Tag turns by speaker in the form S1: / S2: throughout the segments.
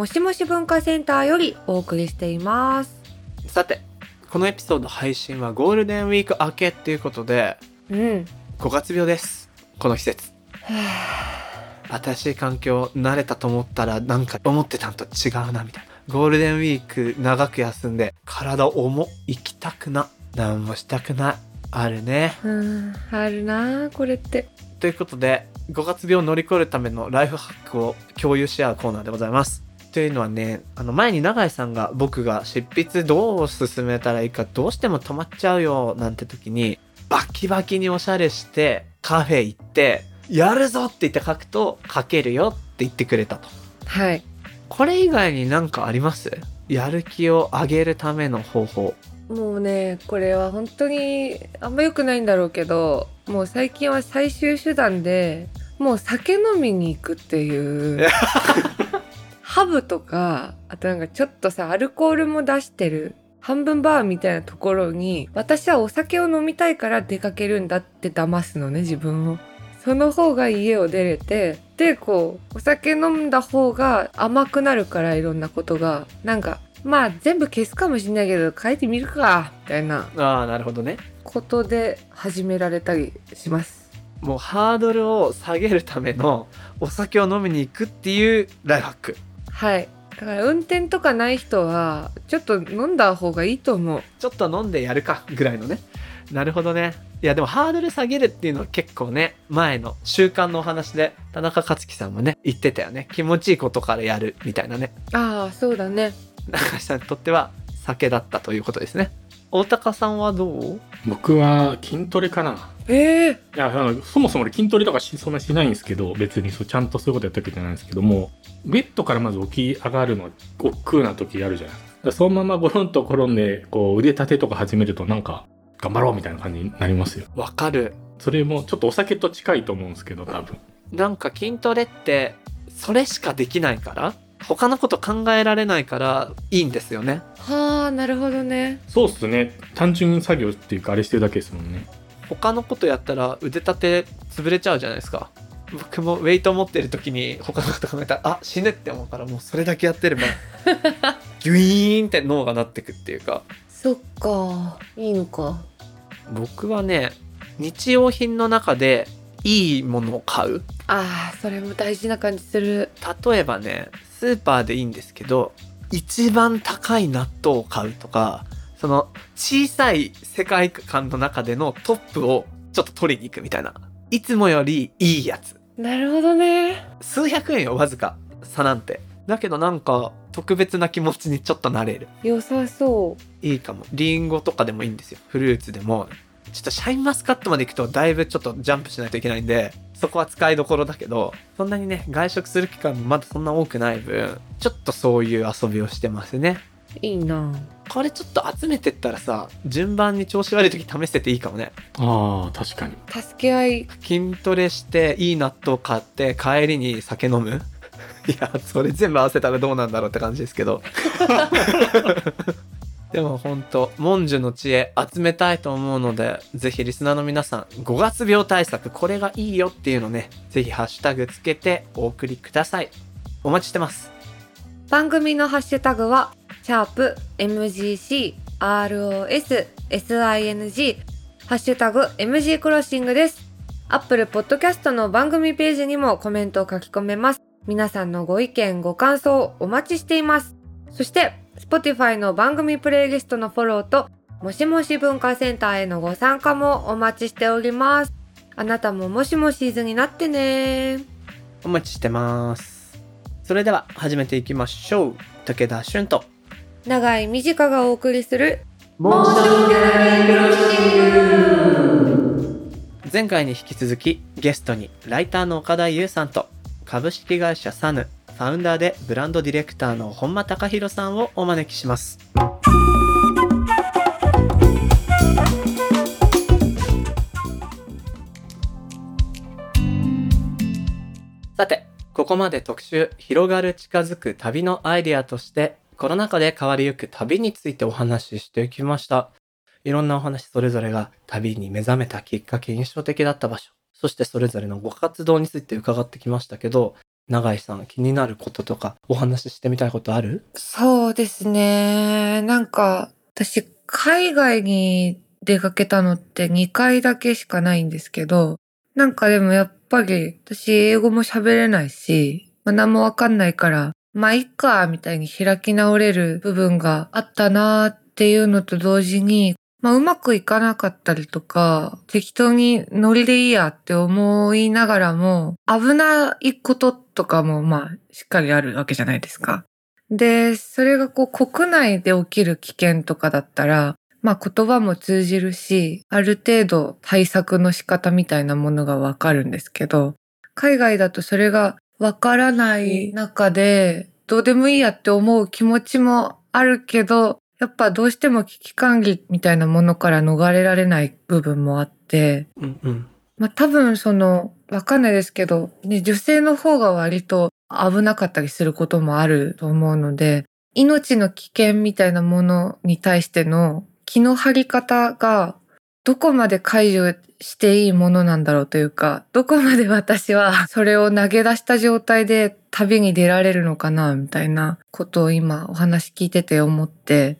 S1: もしもし文化センターよりお送りしています。
S2: さてこのエピソード配信はゴールデンウィーク明けっていうことで
S1: うん。
S2: 5月病です。この季節。新しい環境慣れたと思ったらなんか思ってたんと違うなみたいな。ゴールデンウィーク長く休んで体重行きたくな何もしたくない。あるね。
S1: うん。あるなあこれって。
S2: ということで5月病を乗り越えるためのライフハックを共有し合うコーナーでございますというのはねあの前に永井さんが僕が執筆どう進めたらいいかどうしても止まっちゃうよなんて時にバキバキにおしゃれしてカフェ行ってやるぞって言って書くと書けるよって言ってくれたと。
S1: はい。
S2: これ以外になんかあります？やる気を上げるための方法。
S1: もうねこれは本当にあんま良くないんだろうけどもう最近は最終手段でもう酒飲みに行くっていう ハブとかあとなんかちょっとさアルコールも出してる半分バーみたいなところに私はお酒を飲みたいから出かけるんだって騙すのね自分を。その方が家を出れてでこうお酒飲んだ方が甘くなるからいろんなことがなんかまあ全部消すかもしれないけど書いてみるかみたいな
S2: ああなるほどね
S1: ことで始められたりします。
S2: もうハードルを下げるためのお酒を飲みに行くっていうライフハック
S1: はい。だから運転とかない人はちょっと飲んだ方がいいと思う。
S2: ちょっと飲んでやるかぐらいのね。なるほどね。いやでもハードル下げるっていうのは結構ね前の習慣のお話で田中克樹さんもね言ってたよね。気持ちいいことからやるみたいなね。
S1: ああそうだね。
S2: 中井さんにとっては酒だったということですね。大高さんはどう？
S3: 僕は筋トレかな。
S1: ええ
S3: いやそもそも俺筋トレとかしそんなしないんですけど別にそうちゃんとそういうことやったわけじゃないんですけどもベッドからまず起き上がるの億劫な時あるじゃない。そのままゴロンと転んでこう腕立てとか始めるとなんか頑張ろうみたいな感じになりますよ。
S2: わかる。
S3: それもちょっとお酒と近いと思うんですけど多分。
S2: なんか筋トレってそれしかできないから他のこと考えられないからいいんですよね。
S1: はあなるほどね。
S3: そうっすね。単純作業っていうかあれしてるだけですもんね。
S2: 他のことやったら腕立て潰れちゃうじゃないですか僕もウェイト持ってる時に他のこと考えたらあ死ぬって思うからもうそれだけやってれば ギュイーンって脳がなってくっていうか。
S1: そっか。いいのか。
S2: 僕はね日用品の中でいいものを買う。
S1: ああそれも大事な感じする。
S2: 例えばねスーパーでいいんですけど一番高い納豆を買うとかその小さい世界観の中でのトップをちょっと取りに行くみたいな。いつもよりいいやつ
S1: なるほどね。
S2: 数百円よわずか。差なんて。だけどなんか特別な気持ちにちょっとなれる。
S1: 良さそう。
S2: いいかも。リンゴとかでもいいんですよ。フルーツでも。ちょっとシャインマスカットまで行くとだいぶちょっとジャンプしないといけないんでそこは使いどころだけどそんなにね外食する期間もまだそんな多くない分ちょっとそういう遊びをしてますね。
S1: いいな。
S2: これちょっと集めてったらさ順番に調子悪い時試してていいかもね。
S3: ああ確かに。
S1: 助け合い
S2: 筋トレしていい納豆買って帰りに酒飲む？いやそれ全部合わせたらどうなんだろうって感じですけど。でも本当文殊の知恵集めたいと思うのでぜひリスナーの皆さん5月病対策これがいいよっていうのねぜひハッシュタグつけてお送りください。お待ちしてます。
S1: 番組のハッシュタグは、シャープ MGC ROS SING ハッシュタグ MG クロッシングです。Apple Podcast の番組ページにもコメントを書き込めます。皆さんのご意見、ご感想お待ちしています。そして、Spotify の番組プレイリストのフォローと、もしもし文化センターへのご参加もお待ちしております。あなたももしもしーずになってね
S2: お待ちしてますそれでは始めていきましょう武田俊と
S1: 長い短がお送りする
S2: 前回に引き続きゲストにライターの岡田優さんと株式会社サヌフファウンダーでブランドディレクターの本間隆弘さんをお招きします。さて、ここまで特集、広がる近づく旅のアイデアとして、コロナ禍で変わりゆく旅についてお話ししてきました。いろんなお話それぞれが旅に目覚めたきっかけ、印象的だった場所、そしてそれぞれのご活動について伺ってきましたけど、永井さん気になることとかお話ししてみたいことある？
S1: そうですね。なんか、私、海外に出かけたのって2回だけしかないんですけど、なんかでもやっぱり、私英語も喋れないし、まあ、何もわかんないから、まあいっか、みたいに開き直れる部分があったなーっていうのと同時に、まあうまくいかなかったりとか、適当にノリでいいやって思いながらも、危ないこととかもまあしっかりあるわけじゃないですか。で、それがこう国内で起きる危険とかだったら、まあ言葉も通じるし、ある程度対策の仕方みたいなものがわかるんですけど、海外だとそれがわからない中で、どうでもいいやって思う気持ちもあるけど、やっぱどうしても危機管理みたいなものから逃れられない部分もあって、
S2: うんうん。
S1: まあ多分その、わかんないですけど、ね、女性の方が割と危なかったりすることもあると思うので、命の危険みたいなものに対しての気の張り方がどこまで解除していいものなんだろうというか、どこまで私は それを投げ出した状態で旅に出られるのかな、みたいなことを今お話聞いてて思って、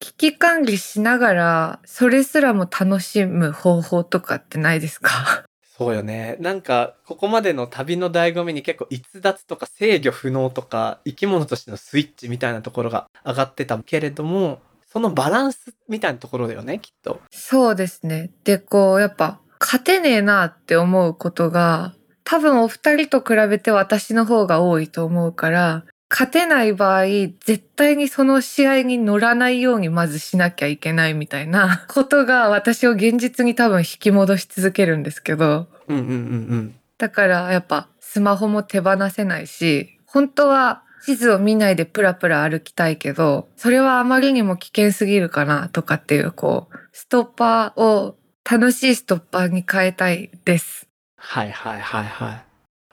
S1: 危機管理しながら、それすらも楽しむ方法とかってないですか？
S2: そうよね。なんか、ここまでの旅の醍醐味に結構逸脱とか制御不能とか、生き物としてのスイッチみたいなところが上がってたけれども、そのバランスみたいなところだよね、きっと。
S1: そうですね。で、こう、やっぱ、勝てねえなって思うことが、多分お二人と比べて私の方が多いと思うから、勝てない場合、絶対にその試合に乗らないようにまずしなきゃいけないみたいな ことが私を現実に多分引き戻し続けるんですけど、
S2: うんうんうんうん。
S1: だからやっぱスマホも手放せないし、本当は地図を見ないでプラプラ歩きたいけど、それはあまりにも危険すぎるかなとかっていう、こう、ストッパーを楽しいストッパーに変えたいです。
S2: はいはいはいはい。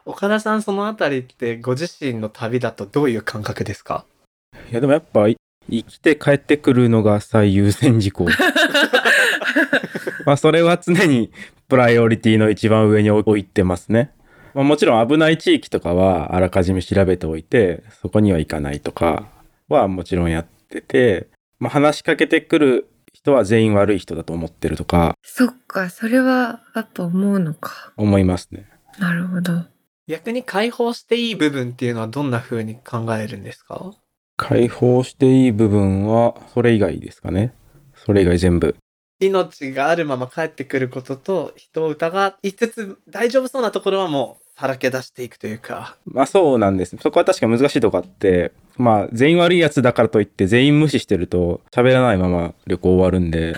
S2: 岡田さん、そのあたりってご自身の旅だとどういう感覚ですか？
S4: いやでもやっぱい生きて帰ってくるのが最優先事項。まあそれは常にプライオリティの一番上に置いてますね。まあ、もちろん危ない地域とかはあらかじめ調べておいてそこには行かないとかはもちろんやってて、まあ、話しかけてくる人は全員悪い人だと思ってるとか
S1: そっか、それはやっぱ思うのか。
S4: 思いますね。
S1: なるほど。
S2: 逆に解放していい部分っていうのはどんな風に考えるんですか？
S4: 解放していい部分はそれ以外ですかね。それ以外全部。
S2: 命があるまま帰ってくることと人を疑いつつ大丈夫そうなところはもうさらけ出していくというか。
S4: まあそうなんです。そこは確かに難しいとこあって、まあ全員悪いやつだからといって全員無視してると喋らないまま旅行終わるんで、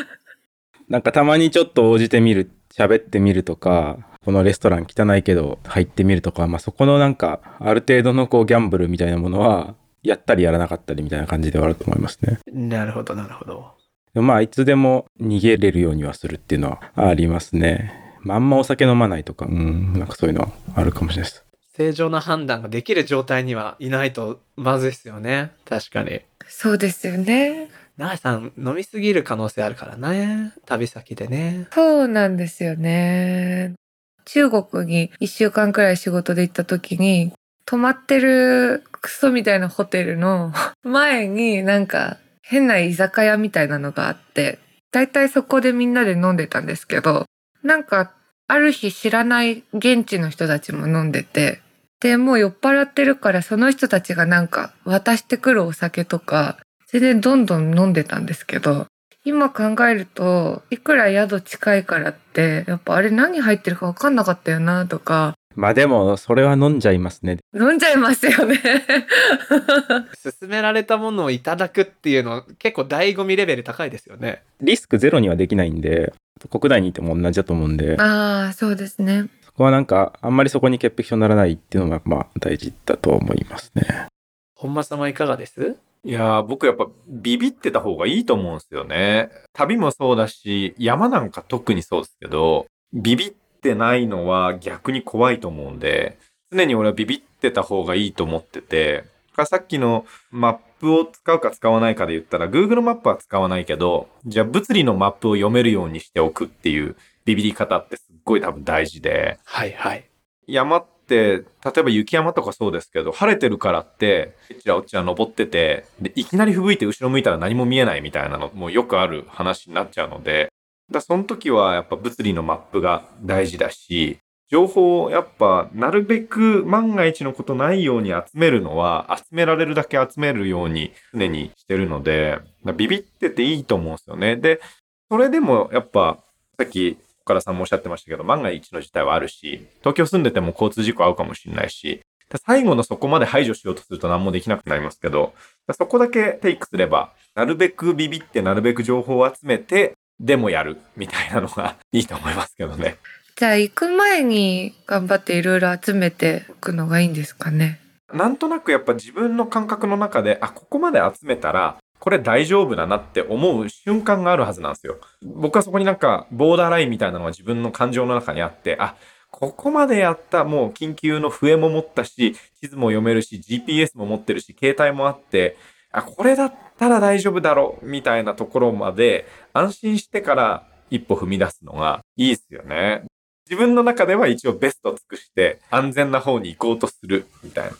S4: なんかたまにちょっと応じてみる、喋ってみるとか、このレストラン汚いけど入ってみるとか、まあそこのなんかある程度のこうギャンブルみたいなものは、やったりやらなかったりみたいな感じではあると思いますね。
S2: なるほどなるほど。
S4: まあいつでも逃げれるようにはするっていうのはありますね。まんまお酒飲まないとか、うん、なんかそういうのはあるかもしれないです。
S2: 正常な判断ができる状態にはいないとまずいですよね。確かに。
S1: そうですよね。
S2: 永井さん飲みすぎる可能性あるからね。旅先でね。
S1: そうなんですよね。中国に一週間くらい仕事で行った時に、泊まってるクソみたいなホテルの 前になんか変な居酒屋みたいなのがあって、だいたいそこでみんなで飲んでたんですけど、なんかある日知らない現地の人たちも飲んでて、で、もう酔っ払ってるからその人たちがなんか渡してくるお酒とか、全然どんどん飲んでたんですけど、今考えると、いくら宿近いからって、やっぱあれ何入ってるか分かんなかったよなとか、
S4: まあでもそれは飲んじゃいますね。
S1: 飲んじゃいますよね。
S2: 勧められたものをいただくっていうの結構醍醐味レベル高いですよね。
S4: リスクゼロにはできないんで、国内にいても同じだと思うんで、
S1: ああ、そうですね。
S4: そこはなんか、あんまりそこに潔癖症にならないっていうのが、まあ、大事だと思いますね。
S2: 本間様いかがです？
S5: いやー、僕やっぱビビってた方がいいと思うんですよね。旅もそうだし、山なんか特にそうですけど、ビビってないのは逆に怖いと思うんで、常に俺はビビってた方がいいと思ってて、さっきのマップを使うか使わないかで言ったら、Google マップは使わないけど、じゃあ物理のマップを読めるようにしておくっていうビビり方ってすっごい多分大事で、
S2: はいはい。
S5: 山って、例えば雪山とかそうですけど、晴れてるからって、えっちらおっちら登ってて、で、いきなり吹雪いて後ろ向いたら何も見えないみたいなのもよくある話になっちゃうので、だその時はやっぱ物理のマップが大事だし、情報をやっぱなるべく万が一のことないように集めるのは集められるだけ集めるように常にしてるので、ビビってていいと思うんですよね。で、それでもやっぱさっき岡田さんもおっしゃってましたけど、万が一の事態はあるし、東京住んでても交通事故合うかもしれないし、最後のそこまで排除しようとすると何もできなくなりますけど、そこだけテイクすれば、なるべくビビってなるべく情報を集めて、でもやるみたいなのが いいと思いますけどね。
S1: じゃあ行く前に頑張っていろいろ集めておくのがいいんですかね？
S5: なんとなくやっぱ自分の感覚の中で、あ、ここまで集めたら、これ大丈夫だなって思う瞬間があるはずなんですよ。僕はそこになんかボーダーラインみたいなのが自分の感情の中にあって、あ、ここまでやった、もう緊急の笛も持ったし、地図も読めるし、GPS も持ってるし、携帯もあって、あ、これだったら大丈夫だろう、みたいなところまで安心してから一歩踏み出すのがいいですよね。自分の中では一応ベストを尽くして安全な方に行こうとするみたいな。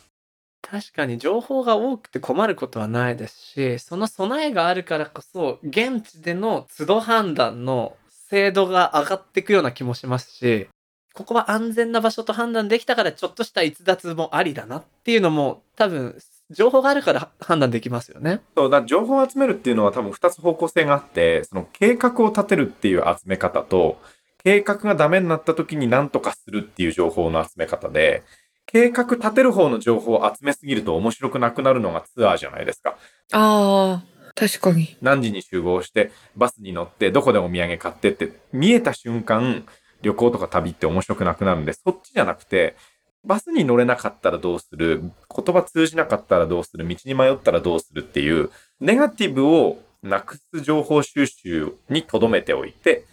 S2: 確かに情報が多くて困ることはないですし、その備えがあるからこそ、現地での都度判断の精度が上がっていくような気もしますし、ここは安全な場所と判断できたからちょっとした逸脱もありだなっていうのも多分情報があるから判断できますよね。
S5: そうだ情報を集めるっていうのは多分2つ方向性があってその計画を立てるっていう集め方と計画がダメになった時に何とかするっていう情報の集め方で計画立てる方の情報を集めすぎると面白くなくなるのがツアーじゃないですか。
S1: ああ、確かに。
S5: 何時に集合してバスに乗ってどこでお土産買ってって見えた瞬間旅行とか旅って面白くなくなるんでそっちじゃなくてバスに乗れなかったらどうする言葉通じなかったらどうする道に迷ったらどうするっていうネガティブをなくす情報収集に留めておいて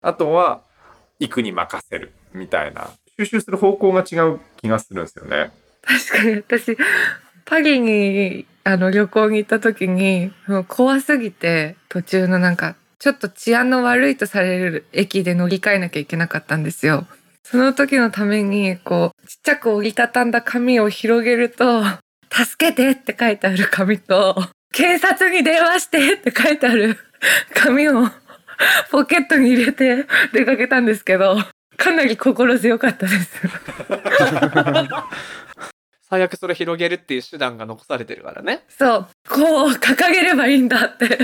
S5: あとは行くに任せるみたいな収集する方向が違う気がするんですよね。
S1: 確かに私、パリにあの旅行に行った時に、もう怖すぎて途中のなんか、ちょっと治安の悪いとされる駅で乗り換えなきゃいけなかったんですよ。その時のために、こう、ちっちゃく折りたたんだ紙を広げると、助けてって書いてある紙と、警察に電話してって書いてある紙を ポケットに入れて出かけたんですけど、かなり心強かったです。
S2: 最悪それ広げるっていう手段が残されてるからね。
S1: そう、こう掲げればいいんだって。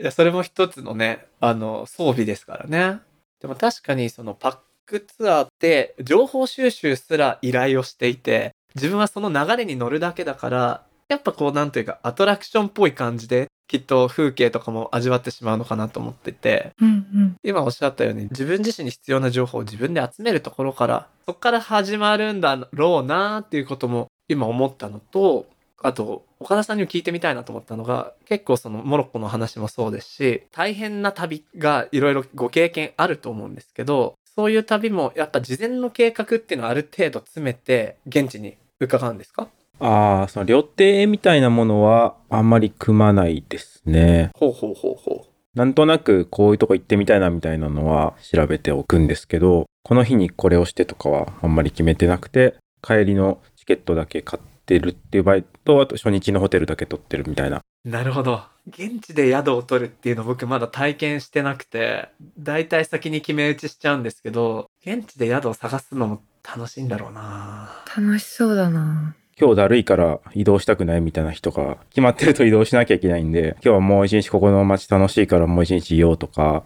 S2: いや、それも一つのね、あの、装備ですからね。でも確かにそのパックツアーって情報収集すら依頼をしていて、自分はその流れに乗るだけだから、やっぱこうなんというかアトラクションっぽい感じで、きっと風景とかも味わってしまうのかなと思ってて、
S1: うんうん。
S2: 今おっしゃったように自分自身に必要な情報を自分で集めるところから、そこから始まるんだろうなっていうことも今思ったのと、あと、岡田さんにも聞いてみたいなと思ったのが、結構そのモロッコの話もそうですし、大変な旅がいろいろご経験あると思うんですけど、そういう旅もやっぱ事前の計画っていうのはある程度詰めて現地に伺うんですか？
S4: ああ、その旅程みたいなものはあんまり組まないですね。
S2: ほうほうほうほ
S4: なんとなくこういうとこ行ってみたいなみたいなのは調べておくんですけど、この日にこれをしてとかはあんまり決めてなくて、帰りのチケットだけ買ってるっていう場合と、あと初日のホテルだけ取ってるみたいな。
S2: う。なるほど。現地で宿を取るっていうの僕まだ体験してなくて、だいたい先に決め打ちしちゃうんですけど、現地で宿を探すのも楽しいんだろうな
S1: 楽しそうだな。
S4: 今日だるいから移動したくないみたいな人が決まってると移動しなきゃいけないんで、今日はもう一日ここの街楽しいからもう一日いようとか、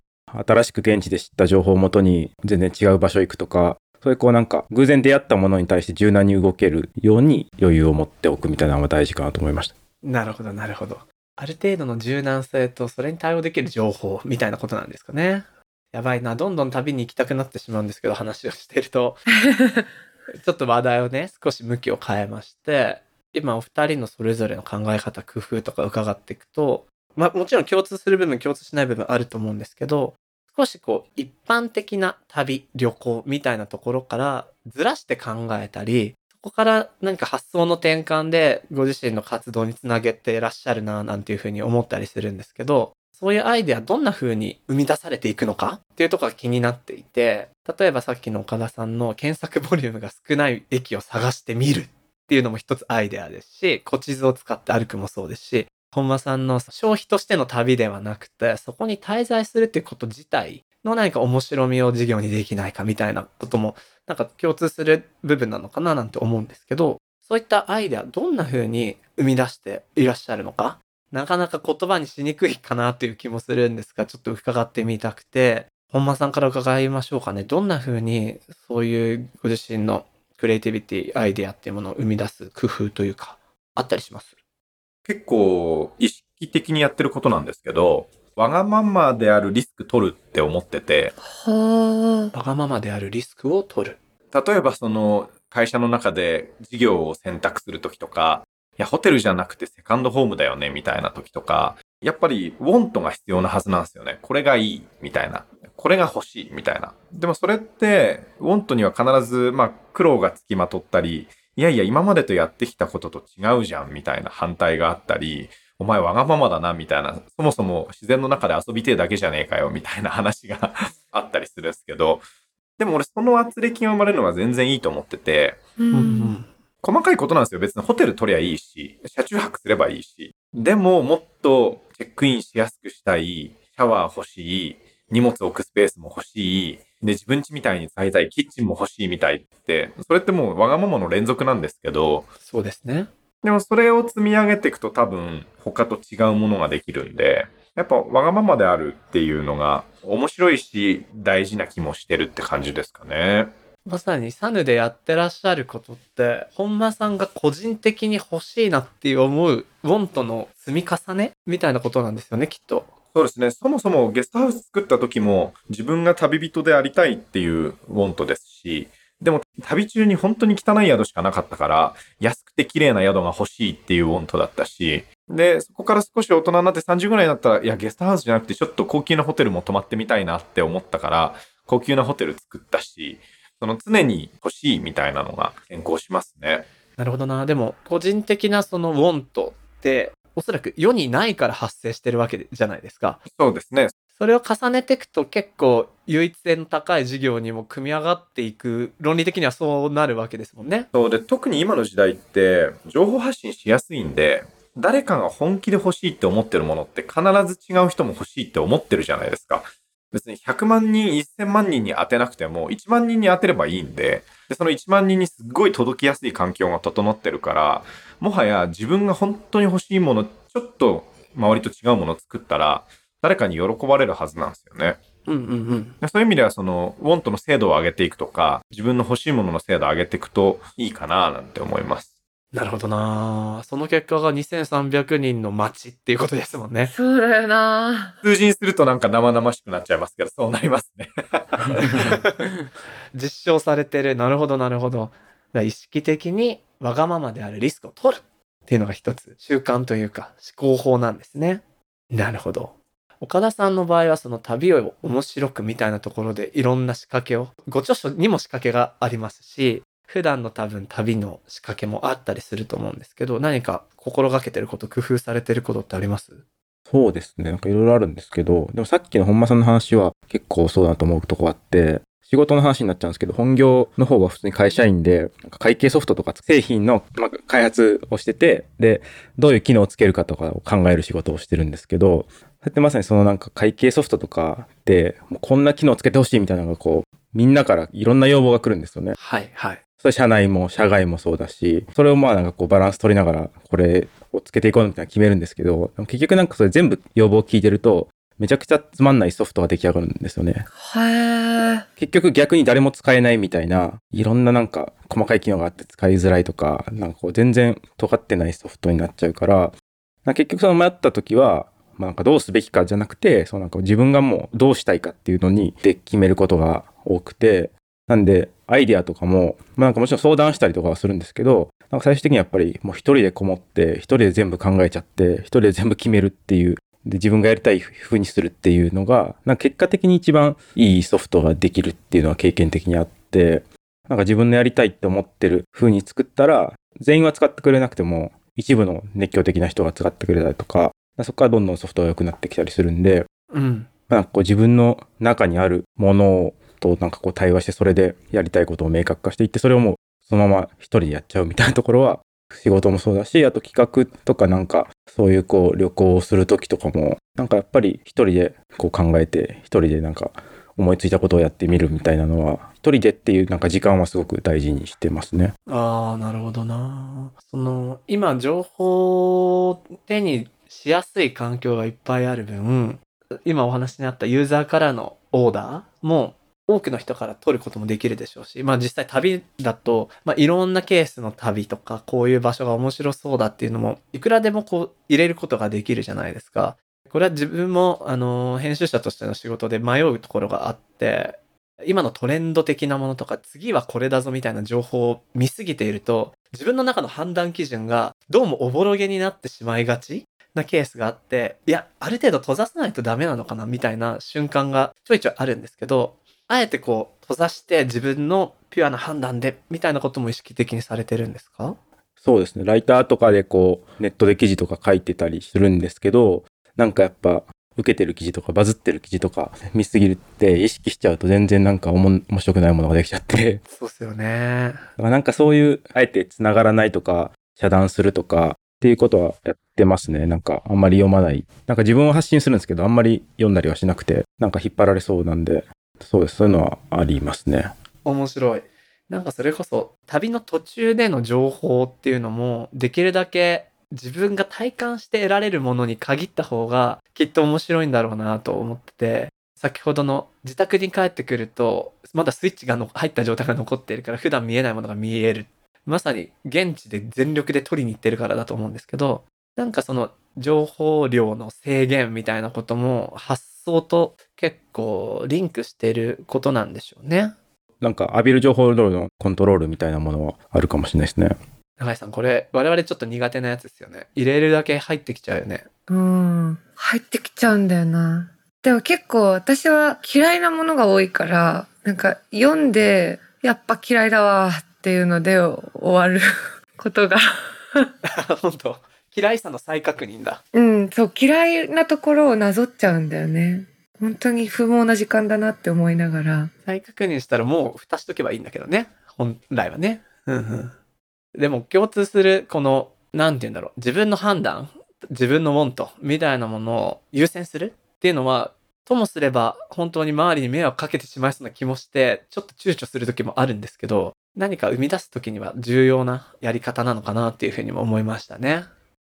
S4: 新しく現地で知った情報をもとに全然違う場所行くとか、そういうこうなんか偶然出会ったものに対して柔軟に動けるように余裕を持っておくみたいなのが大事かなと思いました。
S2: なるほど、なるほど。ある程度の柔軟性とそれに対応できる情報みたいなことなんですかね。やばいな、どんどん旅に行きたくなってしまうんですけど、話をしてると。ちょっと話題をね、少し向きを変えまして、今お二人のそれぞれの考え方、工夫とか伺っていくと、まあもちろん共通する部分、共通しない部分あると思うんですけど、少しこう一般的な旅、旅行みたいなところからずらして考えたり、そこから何か発想の転換でご自身の活動につなげていらっしゃるななんていうふうに思ったりするんですけど、そういうアイデアどんな風に生み出されていくのか？っていうとこが気になっていて、例えばさっきの岡田さんの検索ボリュームが少ない駅を探してみる。っていうのも一つアイデアですし、古地図を使って歩くもそうですし、本間さんの消費としての旅ではなくて、そこに滞在するっていうこと自体の何か面白みを事業にできないかみたいなことも、なんか共通する部分なのかななんて思うんですけど、そういったアイデアどんな風に生み出していらっしゃるのか、なかなか言葉にしにくいかなという気もするんですが、ちょっと伺ってみたくて、本間さんから伺いましょうかね。どんな風にそういうご自身のクリエイティビティ、アイデアっていうものを生み出す工夫というか、あったりします？
S5: 結構意識的にやってることなんですけど、わがままであるリスク取るって思ってて、
S1: は
S2: わがままであるリスクを取る。
S5: 例えばその会社の中で事業を選択するときとか、いや、ホテルじゃなくてセカンドホームだよね、みたいな時とか、やっぱりウォントが必要なはずなんですよね。これがいい、みたいな。これが欲しい、みたいな。でもそれって、ウォントには必ず、まあ、苦労がつきまとったり、いやいや、今までとやってきたことと違うじゃん、みたいな反対があったり、お前わがままだな、みたいな。そもそも自然の中で遊びてえだけじゃねえかよ、みたいな 話があったりするんですけど、でも俺その圧力が生まれるのは全然いいと思ってて、
S1: う
S2: うんん
S5: 細かいことなんですよ。別にホテル取りゃいいし、車中泊すればいいし。でも、もっとチェックインしやすくしたい、シャワー欲しい、荷物置くスペースも欲しい、で、自分家みたいに使いたい、キッチンも欲しいみたいって、それってもうわがままの連続なんですけど、
S2: そうですね。
S5: でもそれを積み上げていくと多分他と違うものができるんで、やっぱわがままであるっていうのが面白いし大事な気もしてるって感じですかね。
S2: まさにサヌでやってらっしゃることって、本間さんが個人的に欲しいなって思う、ウォントの積み重ねみたいなことなんですよね、きっと。
S5: そうですね。そもそもゲストハウス作った時も自分が旅人でありたいっていうウォントですし、でも旅中に本当に汚い宿しかなかったから、安くて綺麗な宿が欲しいっていうウォントだったし、で、そこから少し大人になって30ぐらいになったら、いや、ゲストハウスじゃなくてちょっと高級なホテルも泊まってみたいなって思ったから、高級なホテル作ったし、その常に欲しいみたいなのが先行しますね。
S2: なるほどな。でも、個人的なそのウォントって、おそらく世にないから発生してるわけじゃないですか。
S5: そうですね。
S2: それを重ねていくと結構唯一性の高い事業にも組み上がっていく、論理的にはそうなるわけですもんね。
S5: そうで、特に今の時代って、情報発信しやすいんで、誰かが本気で欲しいって思ってるものって必ず違う人も欲しいって思ってるじゃないですか。別に100万人、1000万人に当てなくても、1万人に当てればいいんで、で、その1万人にすっごい届きやすい環境が整ってるから、もはや自分が本当に欲しいもの、ちょっと周りと違うものを作ったら、誰かに喜ばれるはずなんですよね。
S2: うんうんうん。
S5: でそういう意味では、その、ウォントの精度を上げていくとか、自分の欲しいものの精度を上げていくといいかな、なんて思います。
S2: なるほどなその結果が2300人の街っていうことですもんね。
S1: そうだよな
S5: 数字にするとなんか生々しくなっちゃいますけど、そうなりますね。
S2: 実証されてる。なるほど、なるほど。意識的にわがままであるリスクを取るっていうのが一つ習慣というか思考法なんですね。なるほど。岡田さんの場合はその旅を面白くみたいなところでいろんな仕掛けを、ご著書にも仕掛けがありますし、普段の多分旅の仕掛けもあったりすると思うんですけど、何か心がけてること、工夫されてることってあります？
S4: そうですね。なんかいろいろあるんですけど、でもさっきの本間さんの話は結構そうだなと思うとこあって、仕事の話になっちゃうんですけど、本業の方は普通に会社員で、会計ソフトとか製品の、まあ、開発をしてて、で、どういう機能をつけるかとかを考える仕事をしてるんですけど、そうやってまさにそのなんか会計ソフトとかで、もうこんな機能をつけてほしいみたいなのがこう、みんなからいろんな要望が来るんですよね。
S2: はい、はい。
S4: それ社内も社外もそうだし、それをまあなんかこうバランス取りながら、これをつけていこうみたいな決めるんですけど、結局なんかそれ全部要望を聞いてると、めちゃくちゃつまんないソフトが出来上がるんですよね。結局逆に誰も使えないみたいな、いろんななんか細かい機能があって使いづらいとか、なんかこう全然尖ってないソフトになっちゃうから、か結局その迷った時は、まあ、なんかどうすべきかじゃなくて、そうなんか自分がもうどうしたいかっていうのにで決めることが多くて、なんでアイディアとかも、まあなんかもちろん相談したりとかはするんですけど、なんか最終的にやっぱりもう一人でこもって、一人で全部考えちゃって、一人で全部決めるっていう、で自分がやりたい風にするっていうのが、なんか結果的に一番いいソフトができるっていうのは経験的にあって、なんか自分のやりたいって思ってる風に作ったら、全員は使ってくれなくても、一部の熱狂的な人が使ってくれたりとか、そこからどんどんソフトが良くなってきたりするんで、
S2: うん。
S4: まあ、こう自分の中にあるものとなんかこう対話してそれでやりたいことを明確化していってそれをもうそのまま一人でやっちゃうみたいなところは 仕事もそうだしあと企画とかなんかそういうこう旅行をする時とかもなんかやっぱり一人でこう考えて一人でなんか思いついたことをやってみるみたいなのは一人でっていうなんか時間はすごく大事にしてますね。
S2: ああ、なるほどな。その、今、情報を手にしやすい環境がいっぱいある分、今お話にあったユーザーからのオーダーも多くの人から取ることもできるでしょうし、まあ実際旅だと、まあいろんなケースの旅とか、こういう場所が面白そうだっていうのも、いくらでもこう入れることができるじゃないですか。これは自分も、あの、編集者としての仕事で迷うところがあって、今のトレンド的なものとか、次はこれだぞみたいな情報を見すぎていると、自分の中の判断基準がどうもおぼろげになってしまいがちなケースがあって、いや、ある程度閉ざさないとダメなのかなみたいな瞬間がちょいちょいあるんですけど、あえてこう、閉ざして自分のピュアな判断でみたいなことも意識的にされてるんですか？
S4: そうですね。ライターとかでこう、ネットで記事とか書いてたりするんですけど、なんかやっぱ、受けてる記事とかバズってる記事とか見すぎるって意識しちゃうと全然なんかおも面白くないものができちゃって、
S2: そうっすよね。
S4: だからなんかそういう、あえて繋がらないとか、遮断するとかっていうことはやってますね。なんかあんまり読まない。なんか自分は発信するんですけど、あんまり読んだりはしなくて、なんか引っ張られそうなんで、そうです。そういうのはありますね。
S2: 面白い。なんかそれこそ旅の途中での情報っていうのもできるだけ自分が体感して得られるものに限った方がきっと面白いんだろうなと思ってて先ほどの自宅に帰ってくるとまだスイッチが入った状態が残っているから普段見えないものが見えるまさに現地で全力で取りに行ってるからだと思うんですけどなんかその情報量の制限みたいなことも発想と結構リンクしてることなんでしょうね。
S4: なんか浴びる情報量のコントロールみたいなものはあるかもしれないですね。
S2: 永井さん、これ、我々ちょっと苦手なやつですよね。入れるだけ入ってきちゃうよね。
S1: うん。入ってきちゃうんだよな。でも結構私は嫌いなものが多いから、なんか読んで、やっぱ嫌いだわっていうので終わることが。
S2: 本当嫌いさの再確認だ。
S1: うん、そう、嫌いなところをなぞっちゃうんだよね。本当に不毛な時間だなって思いながら。
S2: 再確認したらもう蓋しとけばいいんだけどね。本来はね。うんうん。でも共通する、この、なんて言うんだろう。自分の判断、自分のモントみたいなものを優先するっていうのは、ともすれば本当に周りに迷惑かけてしまいそうな気もして、ちょっと躊躇する時もあるんですけど、何か生み出す時には重要なやり方なのかなっていうふうにも思いましたね。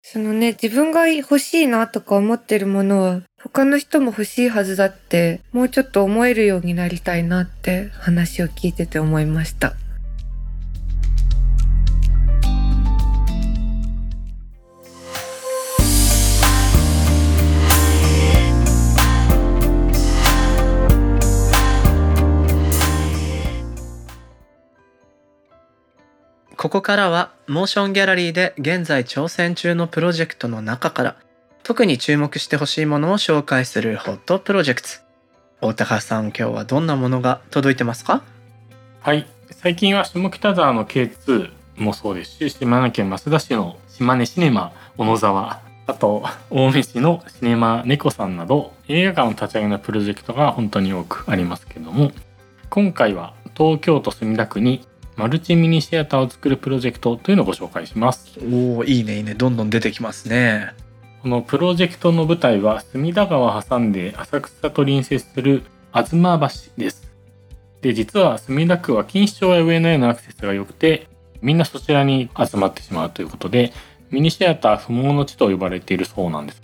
S1: そのね、自分が欲しいなとか思ってるものは、他の人も欲しいはずだって、もうちょっと思えるようになりたいなって話を聞いてて思いました。
S2: ここからはモーションギャラリーで現在挑戦中のプロジェクトの中から特に注目してほしいものを紹介するホットプロジェクト。大高さん今日はどんなものが届いてますか？
S3: はい。最近は下北沢の K2 もそうですし、島根県増田市の島根シネマ小野沢、あと、青梅市のシネマ猫さんなど、映画館の立ち上げのプロジェクトが本当に多くありますけども、今回は東京都墨田区にマルチミニシアターを作るプロジェクトというのをご紹介します。
S2: おおいいねいいねどんどん出てきますね。
S3: このプロジェクトの舞台は隅田川を挟んで浅草と隣接する東橋です。で、実は墨田区は錦糸町や上野へのアクセスが良くて、みんなそちらに集まってしまうということで、ミニシアター不毛の地と呼ばれているそうなんです。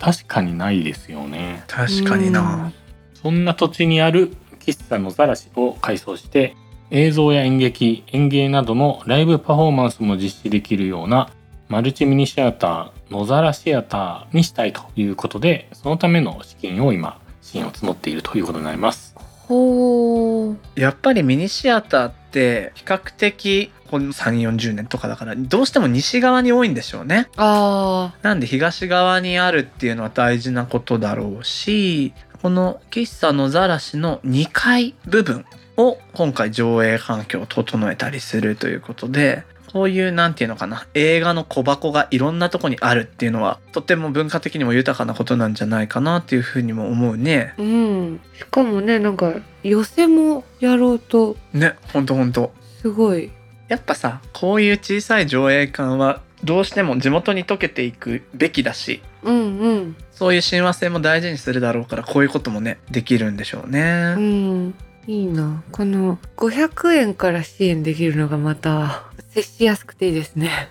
S3: 確かにないですよね。
S2: 確かにな。
S3: そんな土地にある喫茶のざらしを改装して、映像や演劇、演芸などのライブパフォーマンスも実施できるようなマルチミニシアター野ざらシアターにしたいということでそのための資金を今支援を募っているということになります。
S1: ほう
S2: やっぱりミニシアターって比較的この3 4 0年とかだからどうしても西側に多いんでしょうね。
S1: あ
S2: なんで東側にあるっていうのは大事なことだろうしこの喫茶野ざらしの2階部分を今回上映環境を整えたりするということでこういうなんていうのかな映画の小箱がいろんなとこにあるっていうのはとても文化的にも豊かなことなんじゃないかなっていうふうにも思うね。
S1: あうん。しかもねなんか寄せもやろうと。
S2: ねほんとほんと。
S1: すごい。
S2: やっぱさこういう小さい上映館はどうしても地元に溶けていくべきだし
S1: うんうん。
S2: そういう親和性も大事にするだろうからこういうこともねできるんでしょうね、
S1: うんいいな。この500円から支援できるのがまた接しやすくていいですね。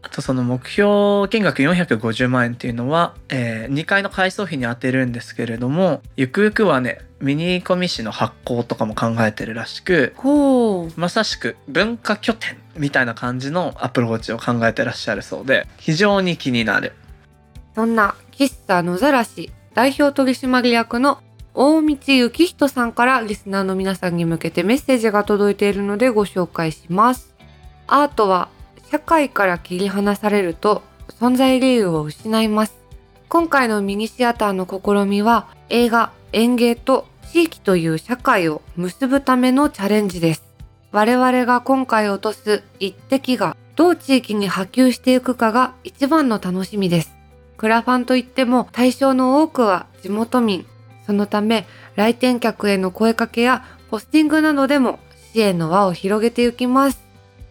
S2: あとその目標金額450万円っていうのは、え2階の改装費に充てるんですけれどもゆくゆくはねミニコミ誌の発行とかも考えてるらしくまさしく文化拠点みたいな感じのアプローチを考えてらっしゃるそうで非常に気になる。
S1: そんな喫茶野ざらし代表取締役の大道幸人さんからリスナーの皆さんに向けてメッセージが届いているのでご紹介します。アートは社会から切り離されると存在理由を失います。今回のミニシアターの試みは映画、演芸と地域という社会を結ぶためのチャレンジです。我々が今回落とす一滴がどう地域に波及していくかが一番の楽しみです。クラファンといっても対象の多くは地元民。そのため来店客への声かけやポスティングなどでも支援の輪を広げていきます。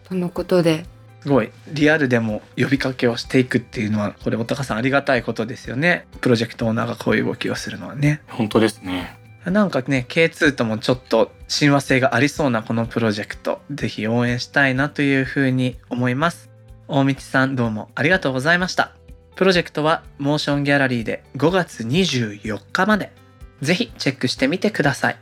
S1: とのことで、
S2: すごい。リアルでも呼びかけをしていくっていうのはこれおたかさんありがたいことですよね。プロジェクトオーナーがこういう動きをするのはね。
S3: 本当ですね。
S2: なんかね K2 ともちょっと親和性がありそうなこのプロジェクト。ぜひ応援したいなというふうに思います。大道さんどうもありがとうございました。プロジェクトはモーションギャラリーで5月24日までぜひチェックしてみてください。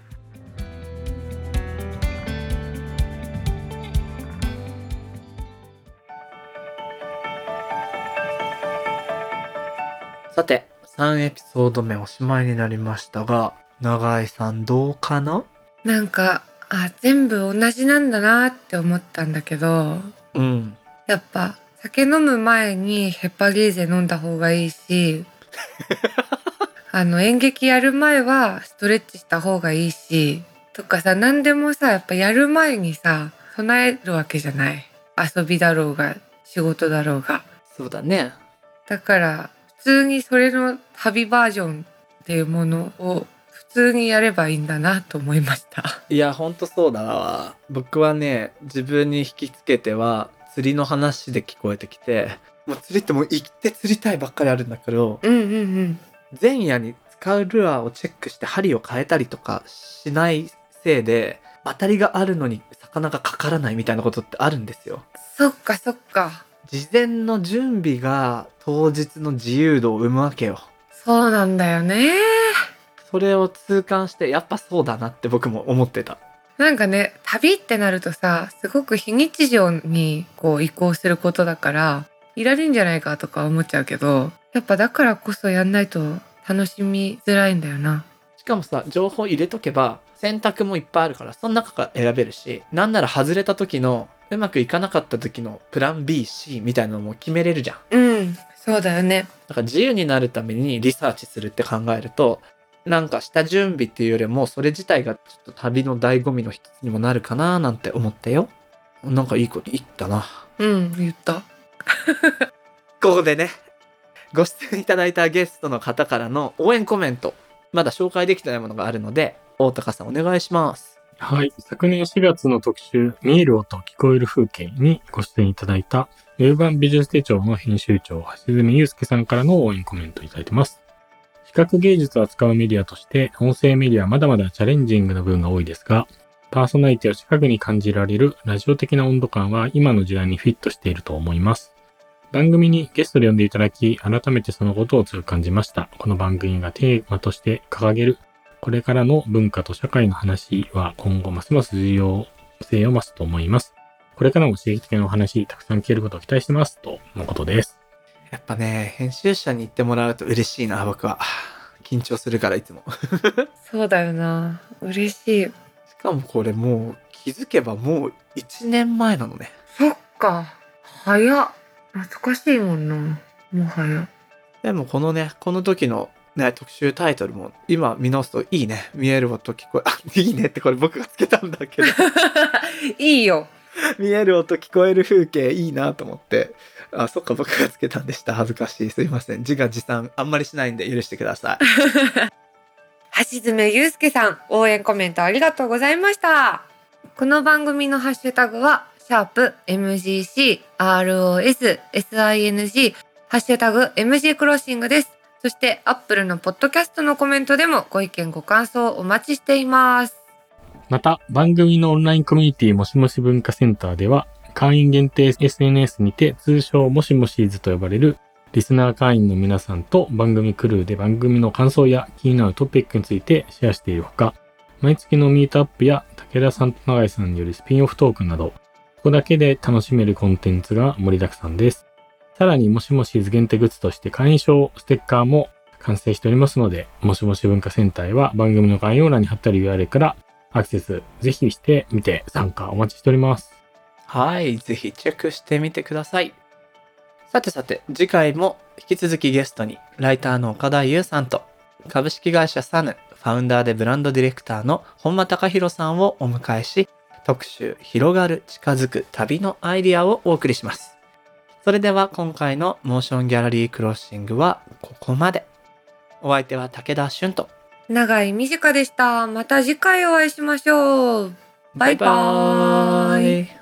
S2: さて3エピソード目おしまいになりましたが永井さんどうかな？
S1: なんか、あ、全部同じなんだなって思ったんだけど、
S2: うん。
S1: やっぱ酒飲む前にヘパリーゼ飲んだ方がいいし、あの演劇やる前はストレッチした方がいいし、とかさ、何でもさ、やっぱやる前にさ、備えるわけじゃない。遊びだろうが、仕事だろうが。
S2: そうだね
S1: だから、普通にそれの旅バージョンっていうものを普通にやればいいんだなと思いました。
S2: いやほんとそうだわ僕はね自分に引きつけては釣りの話で聞こえてきてもう釣りってもう行って釣りたいばっかりあるんだけど
S1: うんうんうん。
S2: 前夜に使うルアーをチェックして針を変えたりとかしないせいで当たりがあるのに魚がかからないみたいなことってあるんですよ
S1: そっかそっか。
S2: 事前の準備が当日の自由度を生むわけよ
S1: そうなんだよね。
S2: それを痛感してやっぱそうだなって僕も思ってた
S1: なんかね、旅ってなるとさ、すごく非日常にこう移行することだから、いられんじゃないかとか思っちゃうけど、やっぱだからこそやんないと楽しみづらいんだよな。
S2: しかもさ情報入れとけば選択もいっぱいあるからその中から選べるしなんなら外れた時のうまくいかなかった時のプラン BC みたいなのも決めれるじゃん
S1: うん、そうだよね。
S2: だから自由になるためにリサーチするって考えるとなんか下準備っていうよりもそれ自体がちょっと旅の醍醐味の一つにもなるかななんて思ったよなんかいいこと言ったな
S1: うん、言った。
S2: ここでねご出演いただいたゲストの方からの応援コメントまだ紹介できてないものがあるので大高さんお願いします
S3: はい。昨年4月の特集、見える音、聞こえる風景にご出演いただいた、ウェブ版美術手帳の編集長、橋爪祐介さんからの応援コメントいただいてます。比較芸術を扱うメディアとして、音声メディアはまだまだチャレンジングな部分が多いですが、パーソナリティを近くに感じられるラジオ的な温度感は今の時代にフィットしていると思います。番組にゲストで呼んでいただき、改めてそのことを強く感じました。この番組がテーマとして掲げるこれからの文化と社会の話は今後ますます重要性を増すと思います。ここれからも刺激的なお話たくさん聞けることを期待してますとのことです。
S2: やっぱね、編集者に言ってもらうと嬉しいな、僕は。緊張するから、いつも。
S1: そうだよな嬉しい
S2: しかもこれもう、気づけばもう1年前なのね。
S1: そっか早っ懐かしいもんなもはや
S2: でもこのね、この時のね、特集タイトルも、今見直すといいね。見える音聞こえ、あ、いいねってこれ僕がつけたんだけど。
S1: いいよ
S2: 見える音聞こえる風景いいなと思って。あ、そっか僕がつけたんでした。恥ずかしい。すいません。自画自賛あんまりしないんで許してください。
S1: 橋爪祐介さん応援コメントありがとうございましたこの番組のハッシュタグはシャープ MGC ROS SING ハッシュタグ MG クロッシングです。そしてアップルのポッドキャストのコメントでもご意見ご感想お待ちしています。
S3: また、番組のオンラインコミュニティもしもし文化センターでは、会員限定 SNS にて通称もしもしーずと呼ばれるリスナー会員の皆さんと番組クルーで番組の感想や気になるトピックについてシェアしているほか、毎月のミートアップや武田さんと永井さんによるスピンオフトークなど、ここだけで楽しめるコンテンツが盛りだくさんです。さらに、もしもしーず限定グッズとして会員証ステッカーも完成しておりますので、もしもし文化センターは番組の概要欄に貼ってある URL からアクセスぜひしてみて参加お待ちしております。
S2: はい。ぜひチェックしてみてください。さてさて、次回も引き続きゲストに、ライターの岡田優さんと、株式会社サヌ、ファウンダーでブランドディレクターの本間隆弘さんをお迎えし、特集、広がる、近づく、旅のアイディアをお送りします。それでは今回のモーションギャラリークロッシングはここまで。お相手は武田俊と。
S1: 長井美智香でしたまた次回お会いしましょうバイバーイ
S2: イ